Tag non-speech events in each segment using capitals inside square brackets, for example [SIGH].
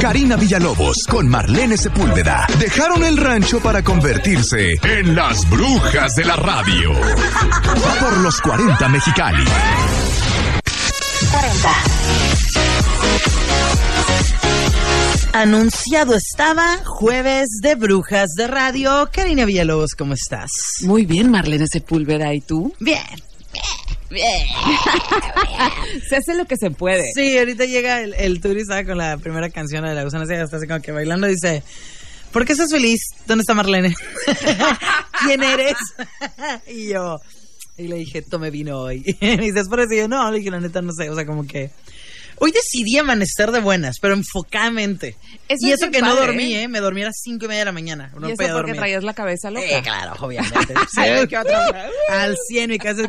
Karina Villalobos con Marlene Sepúlveda dejaron el rancho para convertirse en las brujas de la radio. Por los 40 Mexicali. 40. Anunciado estaba jueves de brujas de radio. Karina Villalobos, ¿cómo estás? Muy bien, Marlene Sepúlveda, ¿y tú? Bien. Bien. [LAUGHS] Se hace lo que se puede. Sí, ahorita llega el, el turista con la primera canción de la gusana, así, está así como que bailando dice, ¿por qué estás feliz? ¿Dónde está Marlene? [LAUGHS] ¿Quién eres? [LAUGHS] y yo, y le dije, tome vino hoy. y eso Y yo, no, le dije, la neta, no sé, o sea, como que... Hoy decidí amanecer de buenas, pero enfocadamente. Eso y es eso que no dormí, ¿eh? ¿eh? Me dormí a las cinco y media de la mañana. No ¿Y eso podía porque dormir. traías la cabeza loca? Sí, claro, obviamente. [LAUGHS] Sí, qué otra. Al 100 y casi.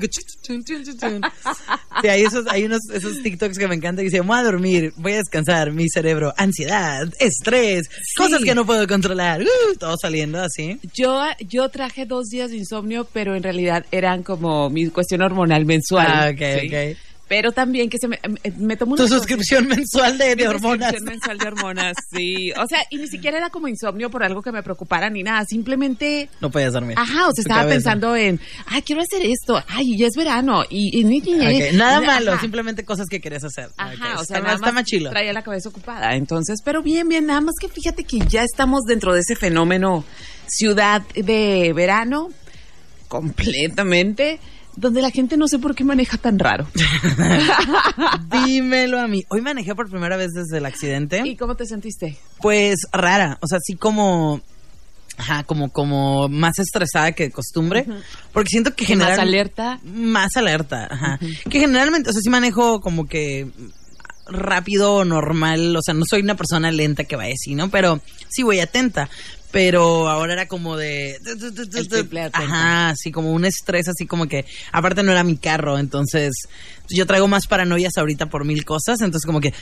Sí, hay esos, hay unos esos TikToks que me encantan y dicen, voy a dormir, voy a descansar, mi cerebro, ansiedad, estrés, cosas que no puedo controlar, uh, todo saliendo así. Yo, yo traje dos días de insomnio, pero en realidad eran como mi cuestión hormonal mensual. Ah, ok, ok. Pero también que se me, me- me tomó una Tu suscripción mensual de, de hormonas. suscripción mensual de hormonas, sí. O sea, y ni siquiera era como insomnio por algo que me preocupara ni nada. Simplemente No podías dormir. Ajá, o sea, estaba cabeza. pensando en, ay, quiero hacer esto, ay, ya es verano, y, y, y- y- Ok, Nada Ajá. malo, simplemente cosas que querías hacer. Ajá, Ok, o sea, está, nada está más más chilo. traía la cabeza ocupada. Entonces, pero bien, bien, nada más que fíjate que ya estamos dentro de ese fenómeno ciudad de verano, completamente, donde la gente no sé por qué maneja tan raro. [LAUGHS] Dímelo a mí. Hoy manejé por primera vez desde el accidente. ¿Y cómo te sentiste? Pues rara, o sea, sí como, ajá, como, como más estresada que de costumbre, porque siento que ¿Que más general- alerta? más alerta, ajá, que generalmente, o sea, sí manejo como que rápido, normal, o sea, no soy una persona lenta que vaya así, ¿no? Pero sí voy atenta. Pero ahora era como de... Ajá, así como un estrés, así como que... Aparte no era mi carro, entonces... Yo traigo más paranoias ahorita por mil cosas, entonces como que...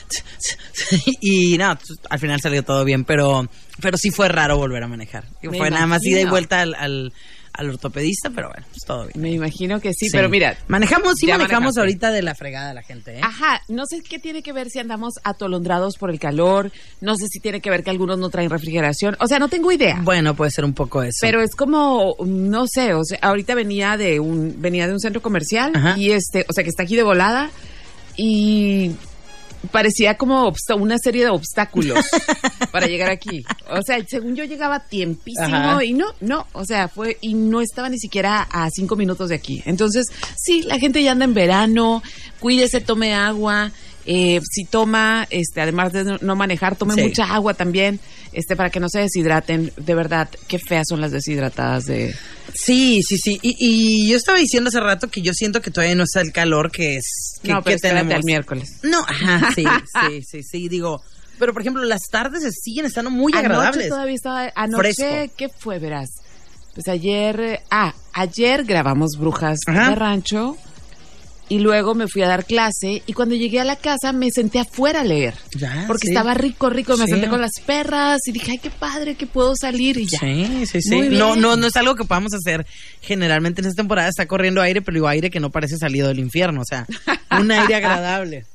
[LAUGHS] Y no, al final salió todo bien, pero... Pero sí fue raro volver a manejar. Me fue nada más ida y vuelta al, al, al ortopedista, pero bueno, pues todo bien. Me imagino que sí, pero mira. Manejamos, sí manejamos manejaste. ahorita de la fregada la gente, ¿eh? Ajá, no sé qué tiene que ver si andamos atolondrados por el calor, no sé si tiene que ver que algunos no traen refrigeración, o sea, no tengo idea. Bueno, puede ser un poco eso. Pero es como, no sé, o sea, ahorita venía de un, venía de un centro comercial Ajá. y este, o sea, que está aquí de volada y parecía como una serie de obstáculos [LAUGHS] para llegar aquí. O sea, según yo llegaba tiempísimo Ajá. y no, no, o sea, fue y no estaba ni siquiera a cinco minutos de aquí. Entonces, sí, la gente ya anda en verano, cuídese, tome agua. Eh, si toma, este, además de no- manejar, tome Sí. mucha agua también, este, para que no se deshidraten. De verdad, qué feas son las deshidratadas de. Sí, sí, sí. Y, y yo estaba diciendo hace rato que yo siento que todavía no está el calor que es que, no, pero que tenemos. al miércoles. No, ajá, sí, sí, sí, sí, digo. Pero por ejemplo, las tardes siguen estando muy Anoche agradables. todavía estaba. Anoche, Fresco. ¿qué fue, verás? Pues ayer. eh, Ah, ayer grabamos Brujas Ajá. de Rancho. Y luego me fui a dar clase. Y cuando llegué a la casa me senté afuera a leer. Ya, porque sí. estaba rico, rico. Me Sí. senté con las perras y dije, ay, qué padre que puedo salir y ya. Sí, sí, sí. Muy bien. No, no, no es algo que podamos hacer generalmente en esta temporada. Está corriendo aire, pero digo aire que no parece salido del infierno. O sea, un aire agradable.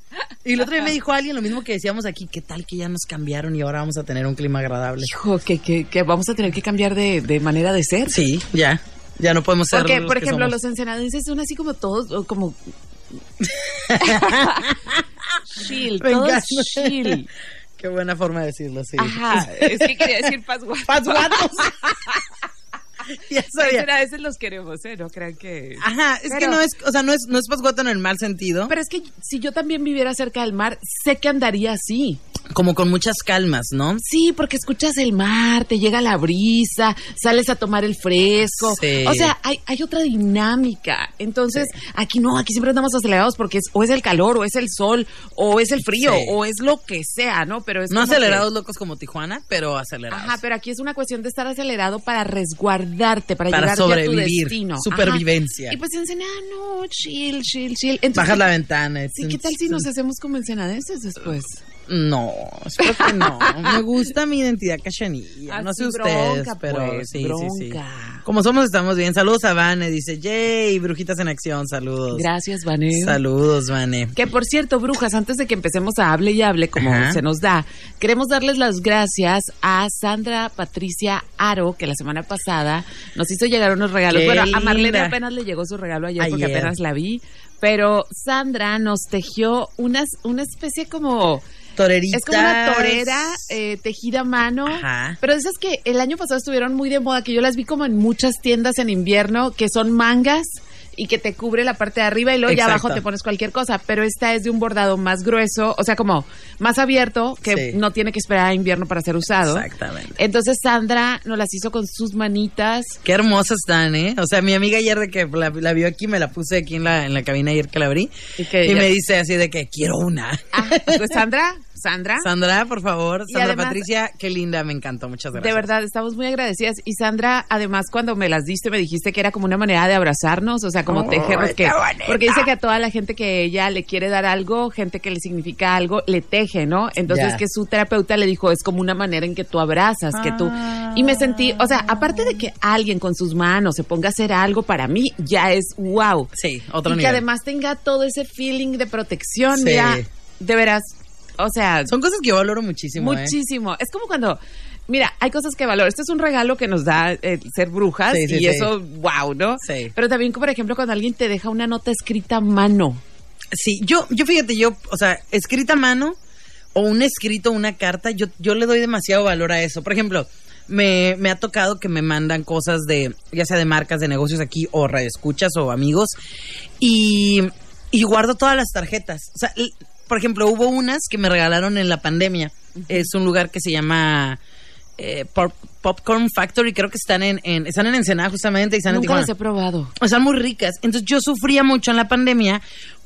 Y el otro día me dijo alguien lo mismo que decíamos aquí. ¿Qué tal que ya nos cambiaron y ahora vamos a tener un clima agradable? Hijo, que, que, que vamos a tener que cambiar de, de manera de ser. Sí, ya. Ya no podemos ser Porque, los por que ejemplo, somos. los ensenadenses son así como todos, como... [LAUGHS] chill, todos chill. Qué buena forma de decirlo, sí. Ajá, [LAUGHS] es que quería decir pasguatos. Pasguatos. [LAUGHS] ya sabía. Pero a veces los queremos, ¿eh? No crean que... Ajá, es que no es, o sea, no es, no es pasguato en el mal sentido, Pero es que si yo también viviera cerca del mar, sé que andaría así. Como con muchas calmas, ¿no? Sí, porque escuchas el mar, te llega la brisa, sales a tomar el fresco. Sí. O sea, hay, hay otra dinámica. Entonces, aquí no, aquí siempre andamos acelerados porque es, o es el calor, o es el sol, o es el frío, Sí. o es lo que sea, ¿no? Pero es No acelerados que- locos como Tijuana, pero acelerados. Ajá, pero aquí es una cuestión de estar acelerado para resguardarte, para, Para llegar ya a tu sobrevivir, destino. Ajá. supervivencia. Y pues en Ensenada, no, chill, chill, chill. Entonces, Bajas la ventana. Sí, ¿qué tal si nos hacemos como ensenadenses después? No, espero que no. Me gusta mi identidad cachanilla. No Así sé ustedes, bronca, pero pues, sí, sí, sí. Como somos, estamos bien. Saludos a Vane, dice, yay, brujitas en acción, saludos. Gracias, Vanessa. Saludos, Vane. Que por cierto, brujas, antes de que empecemos a hable y hable como Ajá. se nos da, queremos darles las gracias a Sandra Patricia Aro, que la semana pasada nos hizo llegar unos regalos. Qué bueno, a Marlene linda. apenas le llegó su regalo ayer, porque Ayer. apenas la vi. Pero Sandra nos tejió unas, una especie como... Toreritas. Es como una torera eh, tejida a mano. Ajá. Pero esas que el año pasado estuvieron muy de moda, que yo las vi como en muchas tiendas en invierno, que son mangas y que te cubre la parte de arriba y luego ya abajo te pones cualquier cosa. Pero esta es de un bordado más grueso, o sea, como más abierto, que Sí. no tiene que esperar a invierno para ser usado. Exactamente. Entonces Sandra nos las hizo con sus manitas. Qué hermosas están, ¿eh? O sea, mi amiga ayer de que la, la vio aquí, me la puse aquí en la, en la cabina ayer que la abrí. Y que y me dice así de que quiero una. Ah, pues Sandra, [LAUGHS] Sandra. Sandra, por favor. Sandra además- Patricia, qué linda, me encantó. Muchas gracias. De verdad, estamos muy agradecidas. Y Sandra, además, cuando me las diste, me dijiste que era como una manera de abrazarnos, o sea, como ¡Ay, tejernos. qué Que, porque dice que a toda la gente que ella le quiere dar algo, gente que le significa algo, le teje, ¿no? Entonces, Ya. que su terapeuta le dijo, es como una manera en que tú abrazas, que tú. Y me sentí, o sea, aparte de que alguien con sus manos se ponga a hacer algo, para mí ya es wow. Sí, otro y nivel. que además tenga todo ese feeling de protección, Sí. mira, de veras. O sea, Son cosas que yo valoro muchísimo, ¿eh? Muchísimo. Es como cuando, mira, hay cosas que valoro. Este es un regalo que nos da el ser brujas Sí, sí, y sí. eso, wow, ¿no? Sí. Pero también, por ejemplo, cuando alguien te deja una nota escrita a mano. Sí, yo, yo fíjate, yo, o sea, escrita a mano o un escrito, una carta, yo, yo le doy demasiado valor a eso. Por ejemplo, me, me ha tocado que me mandan cosas de, ya sea de marcas de negocios aquí, o radioescuchas, o amigos, y, y guardo todas las tarjetas. O sea, por ejemplo, hubo unas que me regalaron en la pandemia. Es un lugar que se llama eh, Pop- Popcorn Factory, creo que están en, en- están en Ensenada justamente, y están en Nunca Tijuana. las he probado. Están muy ricas. Entonces yo sufría mucho en la pandemia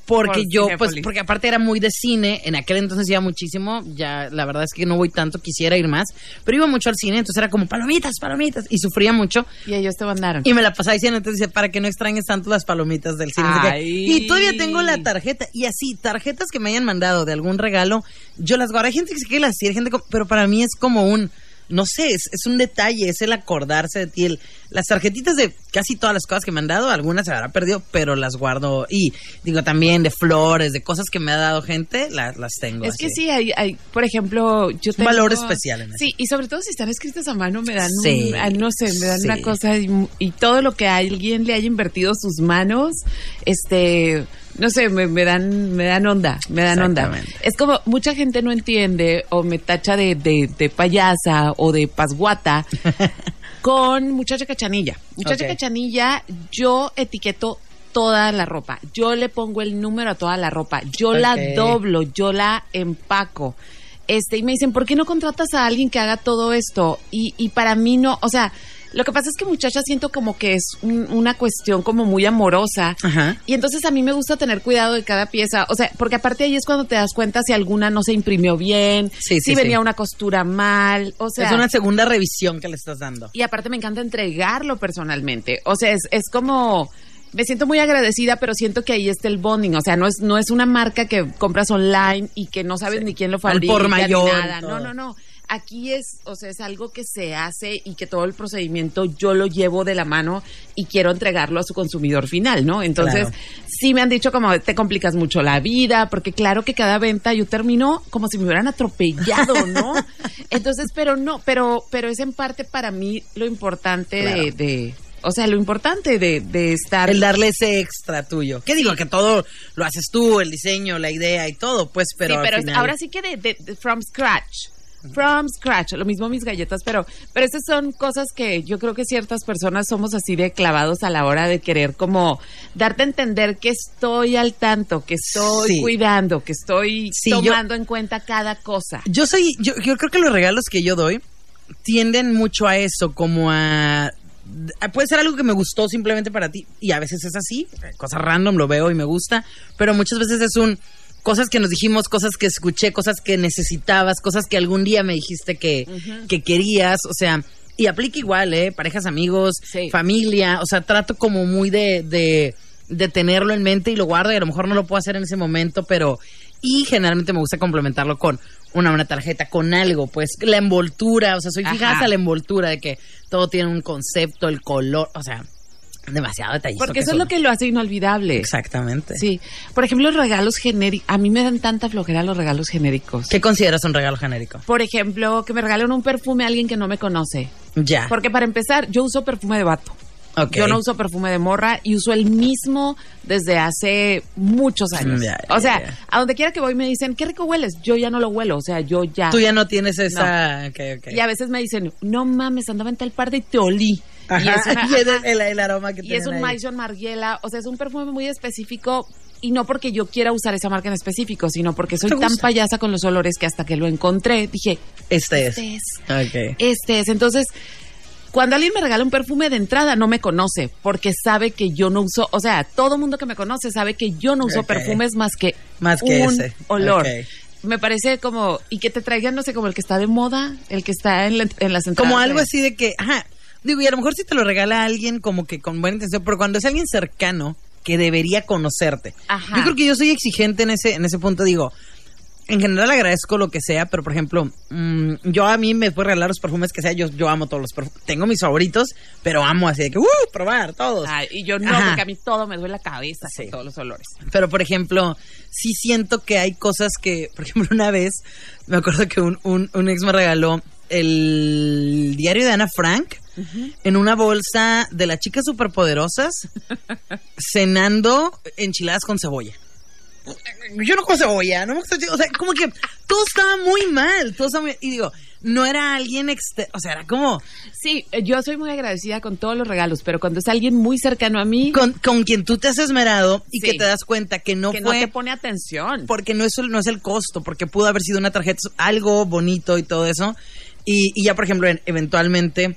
porque Por yo, pues, porque aparte era muy de cine, en aquel entonces iba muchísimo, ya la verdad es que no voy tanto, quisiera ir más, pero iba mucho al cine, entonces era como palomitas, palomitas, y sufría mucho. Y ellos te mandaron. Y me la pasaba diciendo, entonces dice, para que no extrañes tanto las palomitas del cine. Ay. Y todavía tengo la tarjeta. Y así, tarjetas que me hayan mandado de algún regalo, yo las guardo. Hay gente que se quiere las tiene, gente como- pero para mí es como un, no sé, es, es un detalle, es el acordarse de ti. El- las tarjetitas de casi todas las cosas que me han dado, algunas se habrá perdido, pero las guardo. Y digo también de flores, de cosas que me ha dado gente, las, las tengo. Es que sí, hay, hay, por ejemplo, yo tengo... valor especial en eso. Sí, y sobre todo si están escritas a mano, me dan, Sí, un, ah, no sé, me dan sí. una cosa y, y todo lo que a alguien le haya invertido sus manos, este, no sé, me, me dan, me dan onda, me dan onda. Es como mucha gente no entiende o me tacha de, de, de payasa o de pasguata [LAUGHS] con muchacha cachanilla. Muchacha cachanilla, yo etiqueto toda la ropa. Yo le pongo el número a toda la ropa. Yo la doblo, yo la empaco. Este, y me dicen, ¿por qué no contratas a alguien que haga todo esto? Y, y para mí no, o sea, lo que pasa es que muchacha siento como que es un- una cuestión como muy amorosa. Ajá. Y entonces a mí me gusta tener cuidado de cada pieza. O sea, porque aparte ahí es cuando te das cuenta si alguna no se imprimió bien, Sí, sí, si venía sí. una costura mal. O sea, es una segunda revisión que le estás dando. y aparte me encanta entregarlo personalmente. O sea, es, es como... Me siento muy agradecida, pero siento que ahí está el bonding. O sea, no es, no es una marca que compras online y que no sabes Sí. ni quién lo Al fabrica por ni mayor nada. No, no, no. Aquí es, o sea, es algo que se hace y que todo el procedimiento yo lo llevo de la mano y quiero entregarlo a su consumidor final, ¿no? Entonces, Claro. sí me han dicho como te complicas mucho la vida, porque claro que cada venta yo termino como si me hubieran atropellado, ¿no? [LAUGHS] Entonces, pero no, pero, pero es en parte para mí lo importante de, Claro. de, o sea, lo importante de, de estar. El darle ese extra tuyo. ¿Qué digo? Que todo lo haces tú, el diseño, la idea y todo, pues, pero. sí, pero final- ahora sí que de, de- de from scratch. From scratch, lo mismo mis galletas, pero, pero estas son cosas que yo creo que ciertas personas somos así de clavados a la hora de querer como darte a entender que estoy al tanto, que estoy Sí. cuidando, que estoy Sí, yo- tomando en cuenta cada cosa. Yo soy, yo, yo creo que los regalos que yo doy tienden mucho a eso, como a, a- Puede ser algo que me gustó simplemente para ti, y a veces es así, cosa random, lo veo y me gusta, pero muchas veces es un... Cosas que nos dijimos, cosas que escuché, cosas que necesitabas, cosas que algún día me dijiste que, que querías, o sea, y aplica igual, ¿eh? Parejas, amigos, Sí. familia, o sea, trato como muy de, de, de tenerlo en mente y lo guardo y a lo mejor no lo puedo hacer en ese momento, pero... Y generalmente me gusta complementarlo con una, una tarjeta con algo, pues la envoltura, o sea, soy fijada hasta la envoltura de que todo tiene un concepto, el color, o sea, demasiado detallista. Porque eso es lo que lo hace inolvidable. Exactamente. Sí. Por ejemplo, los regalos genéricos. A mí me dan tanta flojera los regalos genéricos. ¿Qué consideras un regalo genérico? Por ejemplo, que me regalen un perfume a alguien que no me conoce. Ya. Porque para empezar, yo uso perfume de vato. Ok. Yo no uso perfume de morra y uso el mismo desde hace muchos años. Ya, o sea, a donde quiera que voy me dicen, qué rico hueles. Yo ya no lo huelo, o sea, yo ya. Tú ya no tienes esa... ok, ok. Y a veces me dicen, no mames, andaba en tal parte y te olí. Ajá, Y es, una- y es ajá. [LAUGHS] el, el aroma que Y es un ahí. Maison Margiela, o sea, es un perfume muy específico y no porque yo quiera usar esa marca en específico, sino porque soy ¿Te tan payasa con los olores que hasta que lo encontré dije, Este es. este es, este es. Entonces, cuando alguien me regala un perfume de entrada, no me conoce porque sabe que yo no uso, o sea, todo mundo que me conoce sabe que yo no uso perfumes más que, Más que un ese. olor. Me parece como, y que te traigan, no sé, como el que está de moda, el que está en, la- en las entradas. Como algo así de que, ajá, digo, y a lo mejor si te lo regala alguien como que con buena intención, pero cuando es alguien cercano que debería conocerte. Ajá. Yo creo que yo soy exigente en ese, en ese punto, digo, en general agradezco lo que sea, pero por ejemplo, mm, yo a mí me puedo regalar los perfumes que sea, yo, yo amo todos los perfumes. Tengo mis favoritos, pero amo así de que, ¡uh! probar todos. Ay, y yo no, Ajá. porque a mí todo me duele la cabeza Sí. todos los olores. Pero, por ejemplo, sí siento que hay cosas que, por ejemplo, una vez me acuerdo que un, un, un ex me regaló el diario de Ana Frank en una bolsa de las chicas superpoderosas [LAUGHS] cenando enchiladas con cebolla. Yo no como cebolla, no me gusta, o sea, como que todo estaba muy mal, todo estaba muy, y digo, no era alguien externo, o sea, era como Sí, eh, yo soy muy agradecida con todos los regalos, pero cuando es alguien muy cercano a mí, con, con quien tú te has esmerado y Sí. que te das cuenta que no que no fue te pone atención. porque no es, no es el costo, porque pudo haber sido una tarjeta, algo bonito y todo eso. Y, y ya, por ejemplo, en- eventualmente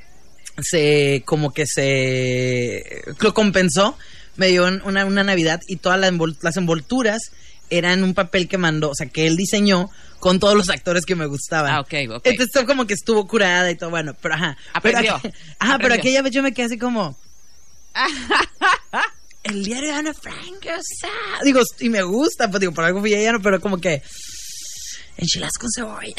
se, como que se, lo compensó, me dio un- una, una Navidad y todas las, envol- las envolturas eran un papel que mandó, o sea, que él diseñó con todos los actores que me gustaban. Ah, ok, ok. Entonces como que estuvo curada y todo, bueno, pero ajá. Aprendió, Pero, aqu- ajá, pero aquella vez yo me quedé así como... [LAUGHS] el diario de Ana Frank, o sea, digo, y me gusta, pues digo, por algo fui ella, pero como que enchiladas con cebolla.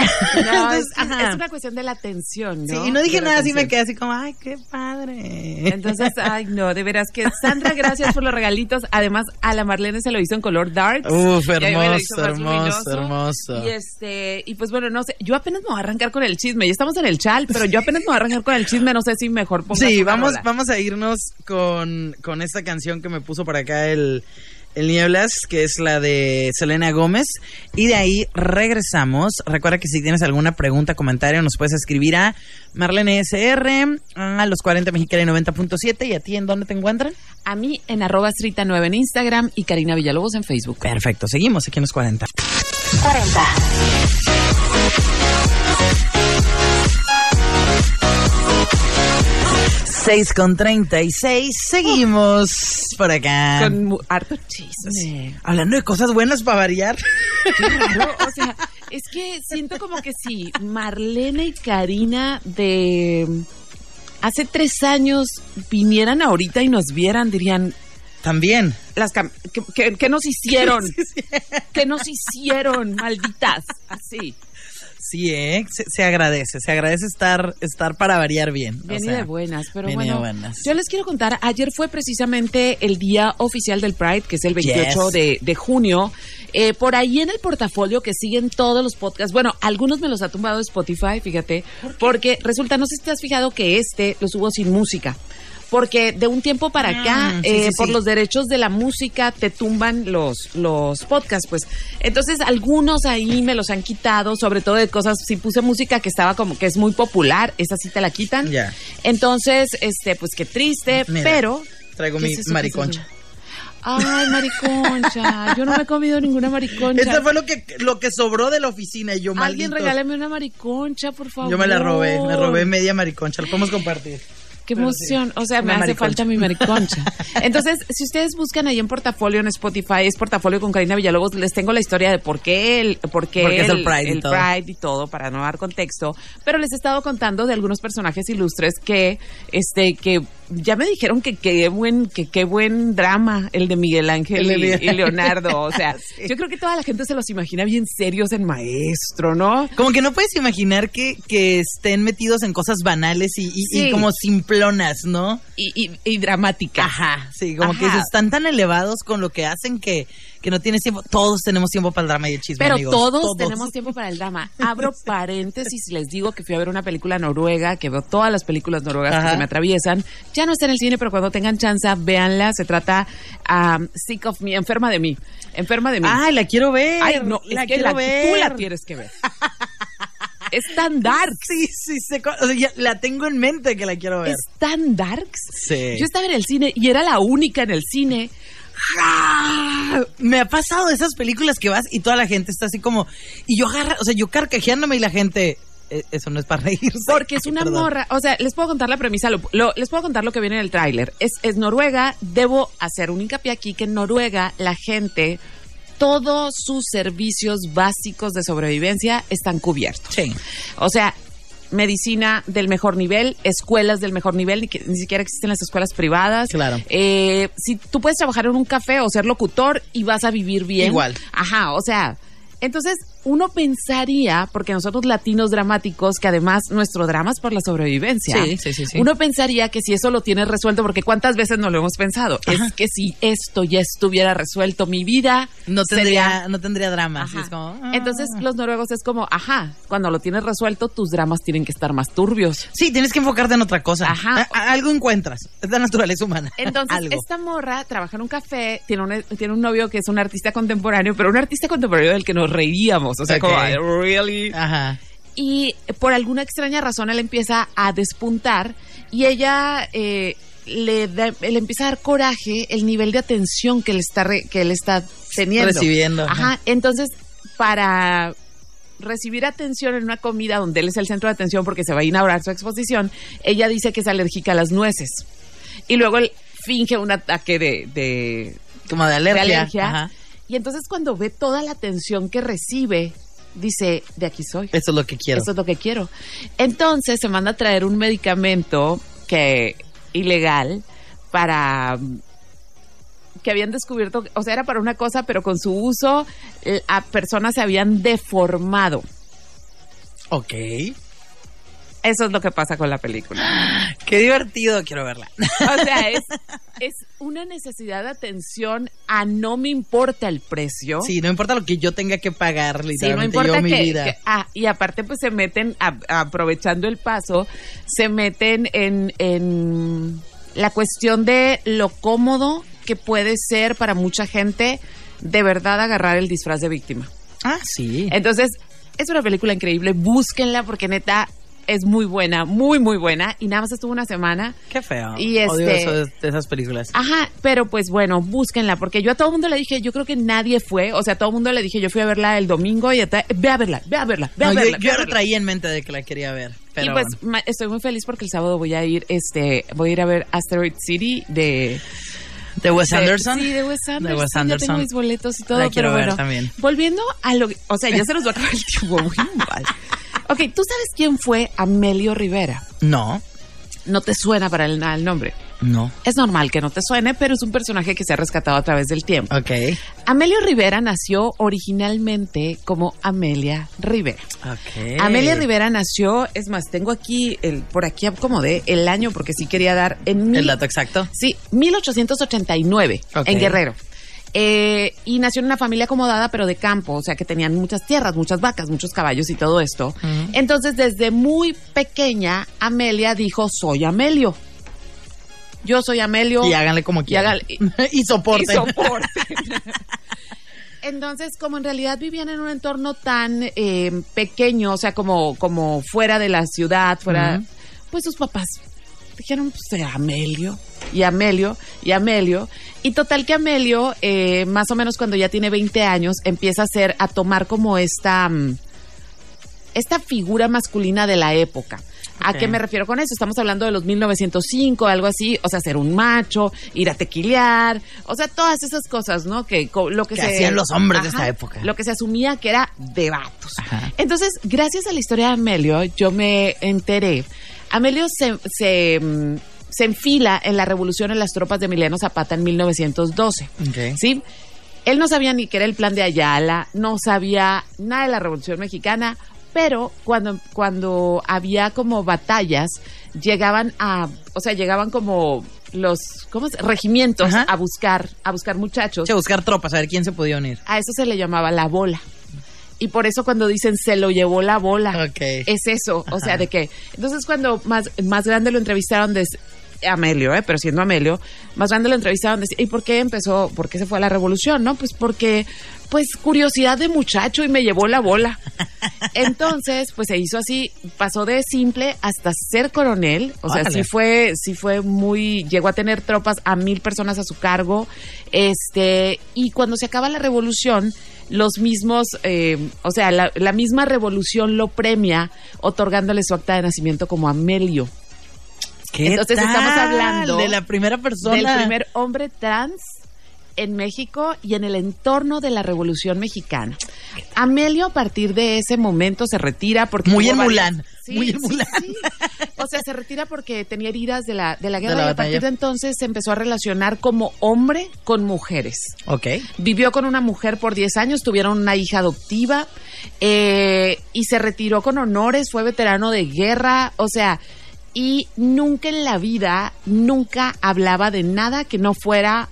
No, es, Entonces, es una cuestión de la atención, Sí, ¿no? y no dije De nada, así me quedé así como, ay, qué padre. Entonces, [LAUGHS] ay, no, de veras que Sandra, gracias por los regalitos. Además, a la Marlene se lo hizo en color dark. Uf, hermoso, hermoso, hermoso. Y este, y pues bueno, no sé, yo apenas me voy a arrancar con el chisme. Ya estamos en el chal, pero yo apenas me voy a arrancar con el chisme. No sé si mejor pongas Sí, vamos, rola. vamos a irnos con, con esta canción que me puso por acá el, el Nieblas, que es la de Selena Gómez. Y de ahí regresamos. Recuerda que si tienes alguna pregunta, comentario, nos puedes escribir a Marlene SR, a los 40 Mexicana y 90.7. ¿Y a ti en dónde te encuentran? A mí en arroba Strita 9 en Instagram y Karina Villalobos en Facebook. Perfecto, seguimos aquí en los 40. 40. Seis con 36, seguimos por acá. Con harto chisme. Hablando de cosas buenas para variar. Qué raro, o sea, es que siento como que si Marlene y Karina de hace tres años vinieran ahorita y nos vieran, dirían, También. las cam- ¿qué, qué- qué nos hicieron? [LAUGHS] ¿Qué nos hicieron, malditas? Así, Sí, ¿eh? Se, se agradece, se agradece estar, estar para variar bien. o bien y de buenas. Pero bien y de bueno, buenas. yo les quiero contar, ayer fue precisamente el día oficial del Pride, que es el 28 Yes. de, de junio. Eh, por ahí en el portafolio que siguen todos los podcasts, bueno, algunos me los ha tumbado Spotify, fíjate, porque resulta, no sé si te has fijado que este lo subo sin música. Porque de un tiempo para acá, Mm, sí, eh, sí, por sí. los derechos de la música, te tumban los, los podcasts, pues. Entonces, algunos ahí me los han quitado, sobre todo de cosas, si puse música que estaba como que es muy popular, esa sí te la quitan. Ya. Entonces, este, pues qué triste, Mira, pero... traigo ¿qué mi es eso? ¿Qué es mariconcha. eso? Ay, mariconcha. Yo no me he comido ninguna mariconcha. Este fue lo que, lo que sobró de la oficina y yo Alguien maldito. regálame una mariconcha, por favor. Yo me la robé, me robé media mariconcha. Lo podemos compartir. Qué Pero emoción. O sea, me hace falta mi mariconcha. Entonces, si ustedes buscan ahí en portafolio en Spotify, es portafolio con Karina Villalobos, les tengo la historia de por qué el, por qué Porque es el Pride y todo. Pride y todo, para no dar contexto. Pero les he estado contando de algunos personajes ilustres que, este, que ya me dijeron que qué buen, que qué buen drama el de Miguel Ángel de y, Miguel- y Leonardo. O sea, [LAUGHS] Sí. yo creo que toda la gente se los imagina bien serios en maestro, ¿no? Como que no puedes imaginar que, que estén metidos en cosas banales y, y- y Sí. como simplonas, ¿no? Y, y, y dramática. Ajá, sí, como que están tan elevados con lo que hacen que, que no tienes tiempo. Todos tenemos tiempo para el drama y el chisme, Pero amigos. todos, tenemos tiempo para el drama. Abro [LAUGHS] paréntesis y les digo que fui a ver una película noruega, que veo todas las películas noruegas Ajá. que se me atraviesan. Ya no está en el cine, pero cuando tengan chance, véanla. Se trata um, Sick of Me, Enferma de mí. Enferma de mí. Ay, la quiero ver. Ay, no, la es que la- ver. tú la tienes que ver. es tan dark. Sí, sí, o sea, ya la tengo en mente que la quiero ver. Es tan darks. Sí. Yo estaba en el cine y era la única en el cine. ¡Ah! Me ha pasado esas películas que vas y toda la gente está así como. Y yo agarra, o sea, yo carcajeándome y la gente. "Eh, Eso no es para reírse. Porque es una morra. O sea, les puedo contar la premisa, lo- lo- les puedo contar lo que viene en el tráiler. Es, es Noruega. Debo hacer un hincapié aquí que en Noruega la gente, todos sus servicios básicos de sobrevivencia están cubiertos. Sí. O sea, medicina del mejor nivel, escuelas del mejor nivel, ni, que- ni siquiera existen las escuelas privadas. Claro. Eh, si tú puedes trabajar en un café o ser locutor y vas a vivir bien. Igual. Ajá, o sea, entonces uno pensaría, porque nosotros latinos dramáticos, que además nuestro drama es por la sobrevivencia, Sí, sí, sí, sí. uno pensaría que si eso lo tienes resuelto, porque cuántas veces no lo hemos pensado, Ajá. es que si esto ya estuviera resuelto, mi vida No sería tendría, no tendría drama. es como, ah. Entonces los noruegos es como, ajá, cuando lo tienes resuelto, tus dramas tienen que estar más turbios. Sí, tienes que enfocarte en otra cosa. Ajá. A- algo encuentras. Es la naturaleza humana. Entonces, [LAUGHS] algo. esta morra trabaja en un café, tiene un, tiene un novio que es un artista contemporáneo, pero un artista contemporáneo del que nos reíamos, o sea, Ok. como, really. Ajá. Y por alguna extraña razón él empieza a despuntar y ella eh, le, da- le empieza a dar coraje el nivel de atención que él está, re- que él está teniendo. Recibiendo, Ajá. ajá. Entonces, para recibir atención en una comida donde él es el centro de atención porque se va a inaugurar su exposición, ella dice que es alérgica a las nueces. Y luego él finge un ataque de, de, Como de alergia. de alergia. Y entonces cuando ve toda la atención que recibe, dice, de aquí soy. Eso es lo que quiero. Eso es lo que quiero. Entonces se manda a traer un medicamento que ilegal para que habían descubierto, o sea, era para una cosa, pero con su uso a personas se habían deformado. Ok. Eso es lo que pasa con la película. [GASPS] Qué divertido. Quiero verla. O sea, [LAUGHS] es, es una necesidad de atención a no me importa el precio. Sí, no importa lo que yo tenga que pagar, Sí, no literalmente importa yo, mi vida. que- ah, y aparte pues se meten, a- aprovechando el paso, se meten en, en la cuestión de lo cómodo que puede ser para mucha gente de verdad agarrar el disfraz de víctima. Ah, sí. Entonces, es una película increíble, búsquenla porque neta es muy buena, muy muy buena y nada más estuvo una semana. Qué feo. Y Odio este- eso de, de esas películas. Ajá, pero pues bueno, búsquenla, porque yo a todo el mundo le dije, yo creo que nadie fue, o sea, a todo el mundo le dije, yo fui a verla el domingo y a ta- ve a verla, ve a verla, ve a No, yo- verla. yo a lo traía en mente de que la quería ver. Pero y pues ma- estoy muy feliz porque el sábado voy a ir, este, voy a ir a ver Asteroid City de ¿De Wes de- Anderson? Sí, de Wes Anderson. De Wes Ya Anderson. tengo mis boletos y todo. La quiero pero ver bueno, también. Volviendo a lo que, o sea, ya se nos va a acabar el tiempo muy mal. Ok, ¿tú sabes quién fue Amelio Rivera? No, No te suena para el, nada el nombre. no. Es normal que no te suene, pero es un personaje que se ha rescatado a través del tiempo. Ok. Amelio Rivera nació originalmente como Amelia Rivera. Ok. Amelia Rivera nació, es más, tengo aquí, el, por aquí acomodé el año porque sí quería dar en mil- El dato exacto. Sí, 1889 Ok. en Guerrero. Eh, y nació en una familia acomodada, pero de campo, o sea que tenían muchas tierras, muchas vacas, muchos caballos y todo esto. Entonces, desde muy pequeña, Amelia dijo: Soy Amelio. Yo soy Amelio. Y háganle como quieran. háganle- [LAUGHS] y soporten. [LAUGHS] y soporten. Entonces, como en realidad vivían en un entorno tan eh, pequeño, o sea, como, como fuera de la ciudad, fuera, pues sus papás dijeron, pues Amelio, y Amelio, y Amelio. Y total que Amelio, eh, más o menos cuando ya tiene 20 años, empieza a ser, a tomar como esta, mm, esta figura masculina de la época. ¿A qué me refiero con eso? Estamos hablando de los 1905, algo así, o sea, ser un macho, ir a tequilear, o sea, todas esas cosas, ¿no? Que lo que, Que se hacían los hombres de esta época. Lo que se asumía que era de vatos. Ajá. Entonces, gracias a la historia de Amelio, yo me enteré. Amelio se, se, mm, se enfila en la revolución en las tropas de Emiliano Zapata en 1912. Ok. ¿Sí? Él no sabía ni qué era el plan de Ayala, no sabía nada de la Revolución Mexicana, pero cuando, cuando había como batallas, llegaban a, o sea, llegaban como los, ¿cómo se? Regimientos Ajá. a buscar, a buscar muchachos. Sí, a buscar tropas, a ver quién se podía unir. A eso se le llamaba la bola. Y por eso cuando dicen se lo llevó la bola, es eso, o sea, Ajá. de que, entonces cuando más, más grande lo entrevistaron Amelio, ¿eh? pero siendo Amelio, más grande lo entrevistaron de, ¿y por qué empezó, por qué se fue a la revolución? No, pues porque, pues curiosidad de muchacho y me llevó la bola. [LAUGHS] Entonces, pues se hizo así, pasó de simple hasta ser coronel, o sea, sí fue, sí fue muy, llegó a tener tropas a mil personas a su cargo, este, y cuando se acaba la revolución, los mismos, eh, o sea, la, la misma revolución lo premia otorgándole su acta de nacimiento como Amelio, ¿Qué Entonces, estamos hablando de la primera persona. del primer hombre trans en México y en el entorno de la Revolución Mexicana. Amelio a partir de ese momento se retira porque Muy en Mulan, muy en Mulan. sí. O sea, se retira porque tenía heridas de la, de la guerra la y a partir de entonces se empezó a relacionar como hombre con mujeres. Ok. Vivió con una mujer por 10 años, tuvieron una hija adoptiva eh, y se retiró con honores, fue veterano de guerra, o sea, y nunca en la vida, nunca hablaba de nada que no fuera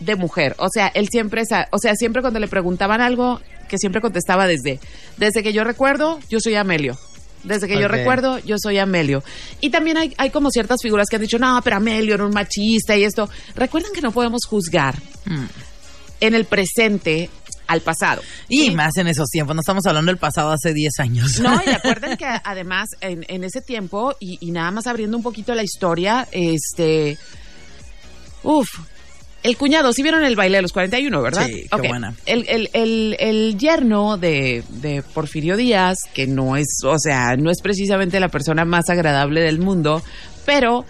de mujer. O sea, él siempre, o sea, siempre cuando le preguntaban algo, que siempre contestaba desde, desde que yo recuerdo, yo soy Amelio. Desde que yo recuerdo, yo soy Amelio. Y también hay, hay como ciertas figuras que han dicho, no, pero Amelio era un machista y esto. Recuerden que no podemos juzgar Mm. en el presente al pasado. Y ¿sí? más en esos tiempos, no estamos hablando del pasado hace 10 años. No, y [LAUGHS] acuerden que además en, en ese tiempo, y, y nada más abriendo un poquito la historia, este. Uf. El cuñado, sí vieron el baile de los 41, ¿verdad? Sí, qué buena. El, el, el, el yerno de, de Porfirio Díaz, que no es, o sea, no es precisamente la persona más agradable del mundo, pero,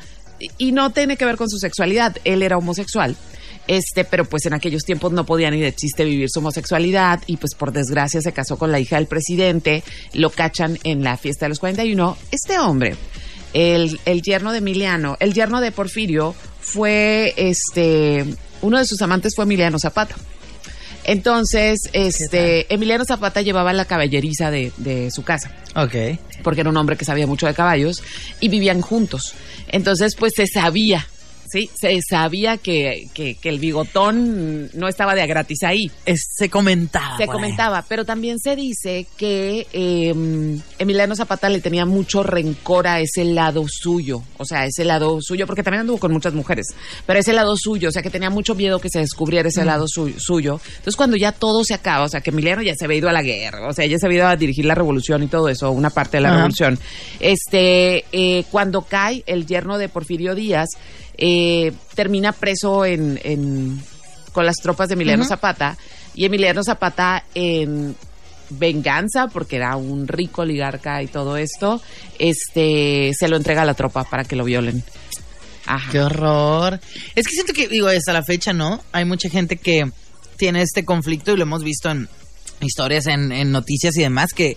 y no tiene que ver con su sexualidad, él era homosexual. Este, pero pues en aquellos tiempos no podía ni de chiste vivir su homosexualidad y pues por desgracia se casó con la hija del presidente, lo cachan en la fiesta de los 41. Este hombre, el, el yerno de Emiliano, el yerno de Porfirio, fue este, uno de sus amantes fue Emiliano Zapata. Entonces, este, Emiliano Zapata llevaba la caballeriza de, de su casa Ok. porque era un hombre que sabía mucho de caballos y vivían juntos. Entonces, pues se sabía, ¿sí? Se sabía que, que, que el bigotón no estaba de a gratis ahí. Es- se comentaba. Se ahí. comentaba, pero también se dice que eh, Emiliano Zapata le tenía mucho rencor a ese lado suyo, o sea, ese lado suyo, porque también anduvo con muchas mujeres, pero ese lado suyo, o sea, que tenía mucho miedo que se descubriera ese lado su- suyo. Entonces, cuando ya todo se acaba, o sea, que Emiliano ya se había ido a la guerra, o sea, ya se había ido a dirigir la revolución y todo eso, una parte de la revolución, este, eh, cuando cae el yerno de Porfirio Díaz, eh, termina preso en, en- con las tropas de Emiliano Zapata y Emiliano Zapata en venganza porque era un rico oligarca y todo esto este se lo entrega a la tropa para que lo violen Ajá. Qué horror. Es que siento que, digo, hasta la fecha, ¿no? Hay mucha gente que tiene este conflicto y lo hemos visto en historias, en, en noticias y demás, que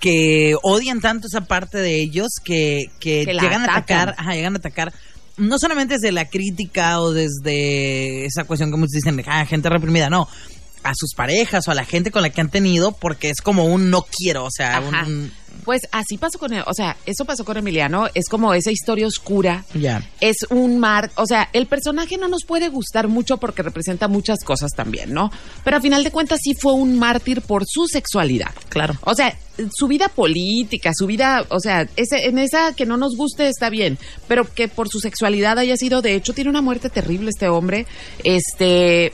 que odian tanto esa parte de ellos que, que, llegan a atacar, ajá, llegan a atacar no solamente desde la crítica o desde esa cuestión que muchos dicen, ah, gente reprimida, no, a sus parejas o a la gente con la que han tenido porque es como un no quiero, o sea, un- un- Pues así pasó con él, o sea, eso pasó con Emiliano, es como esa historia oscura ya. es un mar, o sea, el personaje no nos puede gustar mucho porque representa muchas cosas también, ¿no? Pero a final de cuentas sí fue un mártir por su sexualidad. Claro. O sea, su vida política, su vida, o sea, ese, en esa que no nos guste está bien, pero que por su sexualidad haya sido, de hecho, tiene una muerte terrible este hombre. Este,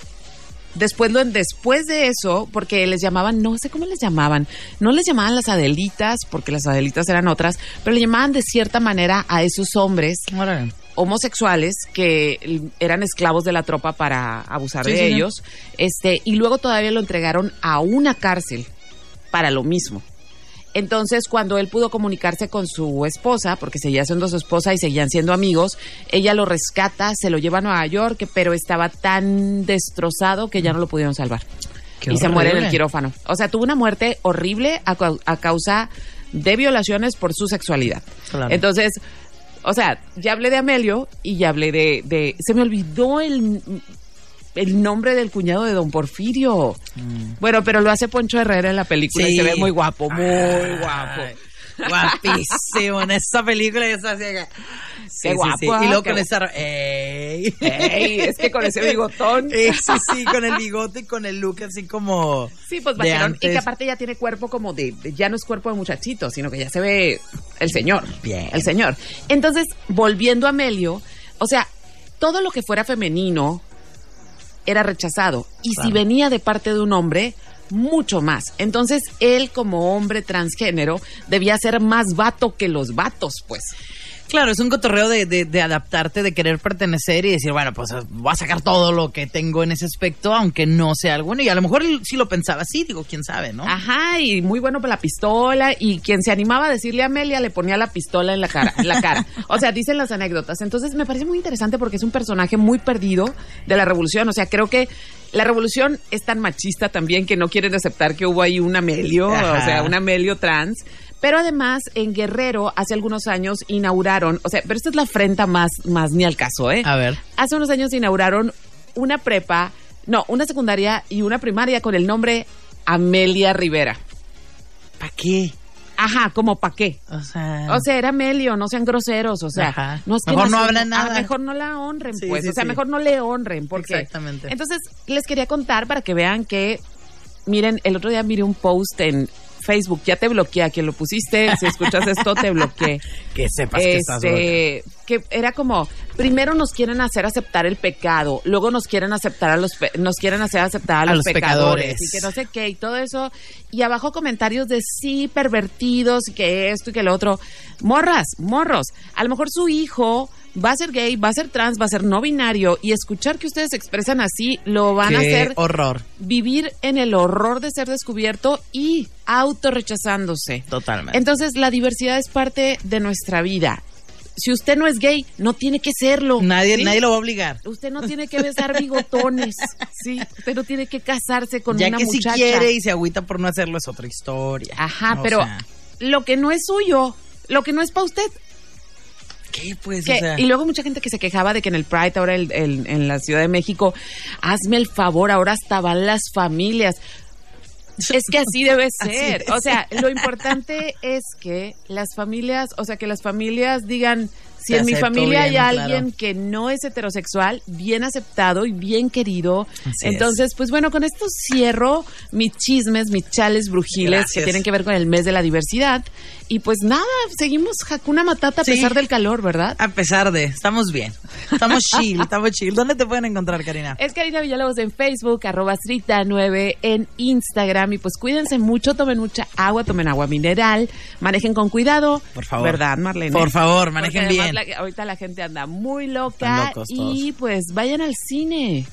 Después, después de eso, porque les llamaban, no sé cómo les llamaban, no les llamaban las Adelitas, porque las Adelitas eran otras, pero le llamaban de cierta manera a esos hombres Órale. homosexuales que eran esclavos de la tropa para abusar Sí, de sí, ellos, este, y luego todavía lo entregaron a una cárcel para lo mismo. Entonces, cuando él pudo comunicarse con su esposa, porque seguía siendo su esposa y seguían siendo amigos, ella lo rescata, se lo lleva a Nueva York, pero estaba tan destrozado que ya no lo pudieron salvar. Qué y se muere en el quirófano. O sea, tuvo una muerte horrible a, a causa de violaciones por su sexualidad. Claro. Entonces, O sea, ya hablé de Amelio y ya hablé de... de se me olvidó el, el nombre del cuñado de don Porfirio. Bueno, pero lo hace Poncho Herrera en la película y Sí. se ve muy guapo, muy Ay, guapo. Guapísimo en esa película. y esa que- Sí, Qué sí, guapo, sí. ah, Y luego con esa. ¡Ey! Ey, es que con ese bigotón. Sí, sí, con el bigote y con el look así como. Sí, pues vaquerón. Y que aparte ya tiene cuerpo como de, de- ya no es cuerpo de muchachito, sino que ya se ve el señor. Bien. El señor. Entonces, volviendo a Amelio, o sea, todo lo que fuera femenino era rechazado. Y si venía de parte de un hombre, mucho más. Entonces, él como hombre transgénero debía ser más vato que los vatos, pues. Claro, es un cotorreo de, de, de adaptarte, de querer pertenecer y decir, bueno, pues voy a sacar todo lo que tengo en ese aspecto, aunque no sea alguno. Y a lo mejor sí lo pensaba así, digo, quién sabe, ¿no? Ajá, y muy bueno para la pistola. Y quien se animaba a decirle a Amelia le ponía la pistola en la cara. En la cara. O sea, dicen las anécdotas. Entonces me parece muy interesante porque es un personaje muy perdido de la revolución. O sea, creo que la revolución es tan machista también que no quieren aceptar que hubo ahí un Amelio, Ajá. o sea, un Amelio trans. Pero además, en Guerrero, hace algunos años inauguraron, o sea, pero esta es la afrenta más, más ni al caso, ¿eh? A ver. Hace unos años inauguraron una prepa, no, una secundaria y una primaria con el nombre Amelia Rivera. ¿Para qué? Ajá, como pa' qué. O sea. O sea, era Amelio, no sean groseros, o sea, Ajá. no es que Mejor no nació- hablen ah, nada. mejor no la honren, Sí, pues, sí, o sea, sí. mejor no le honren, porque Exactamente. Entonces, les quería contar para que vean que miren, el otro día miré un post en Facebook, ya te bloqueé, a quien lo pusiste, si escuchas esto te bloqueé. [LAUGHS] que sepas que estás. Este, que era como primero nos quieren hacer aceptar el pecado, luego nos quieren aceptar a los nos quieren hacer aceptar a, los pecadores, pecadores. y que no sé qué y todo eso y abajo comentarios de sí pervertidos y que esto y que lo otro. Morras, morros, a lo mejor su hijo va a ser gay, va a ser trans, va a ser no binario y escuchar que ustedes se expresan así lo van a hacer horror. vivir en el horror de ser descubierto y autorrechazándose. Totalmente. Entonces, la diversidad es parte de nuestra vida. Si usted no es gay, no tiene que serlo. Nadie, ¿sí? nadie lo va a obligar. Usted no tiene que besar bigotones, [LAUGHS] sí. Usted no tiene que casarse con ya una que muchacha. si quiere y se agüita por no hacerlo es otra historia. Ajá, O pero sea, lo que no es suyo, lo que no es para usted. ¿Qué pues? que- o sea, y luego mucha gente que se quejaba de que en el Pride, ahora el- el- en la Ciudad de México, hazme el favor, ahora hasta van las familias. [LAUGHS] Es que así debe ser. O sea, lo importante es que las familias, o sea, que las familias digan, si en mi familia hay alguien claro. que no es heterosexual, bien aceptado y bien querido. Así es. Entonces, pues bueno, con esto cierro mis chismes, mis chales brujiles que tienen que ver con el mes de la diversidad. Y pues nada, seguimos Hakuna Matata a Sí. pesar del calor, ¿verdad? a pesar de, estamos bien. Estamos [LAUGHS] chill, estamos chill. ¿Dónde te pueden encontrar, Karina? Es Karina Villalobos en Facebook, arroba Strita9 en Instagram. Y pues cuídense mucho, tomen mucha agua, tomen agua mineral, manejen con cuidado. Por favor. ¿Verdad, Marlene? Por favor, manejen bien. la- ahorita la gente anda muy loca. Están locos y pues vayan al cine.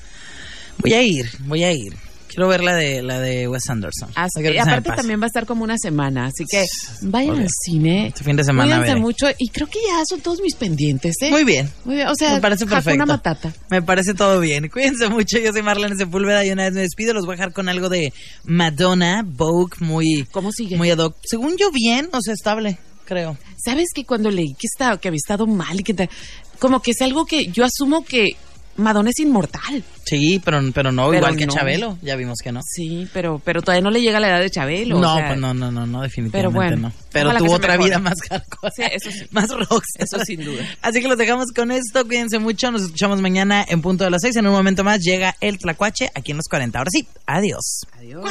Voy a ir, voy a ir. Quiero ver la de la de Wes Anderson. Así- No quiero y aparte también va a estar como una semana, así que vayan Obvio. al cine. Este fin de semana Cuídense mucho y creo que ya son todos mis pendientes, ¿eh? Muy bien. Muy bien, o sea, me parece perfecto. Matata. Me parece todo bien. Cuídense mucho. Yo soy Marlene Sepúlveda y una vez me despido. Los voy a dejar con algo de Madonna, Vogue, muy. ¿Cómo sigue? Muy ad hoc. Según yo, bien, o sea, estable, creo. ¿Sabes que cuando leí que estaba, que había estado mal y que te- como que es algo que yo asumo que Madonna es inmortal. Sí, pero, pero no, Pero igual que no. Chabelo. Ya vimos que no. Sí, pero, pero todavía no le llega la edad de Chabelo. no, o sea, pues no, no, no, no, definitivamente Pero bueno, no. Pero tuvo otra mejore. vida más hardcore. Sí, eso sí. más rocks. Eso sin duda. Así que los dejamos con esto. Cuídense mucho. Nos escuchamos mañana en punto de las seis. En un momento más llega el Tlacuache aquí en los 40. Ahora sí, adiós. Adiós.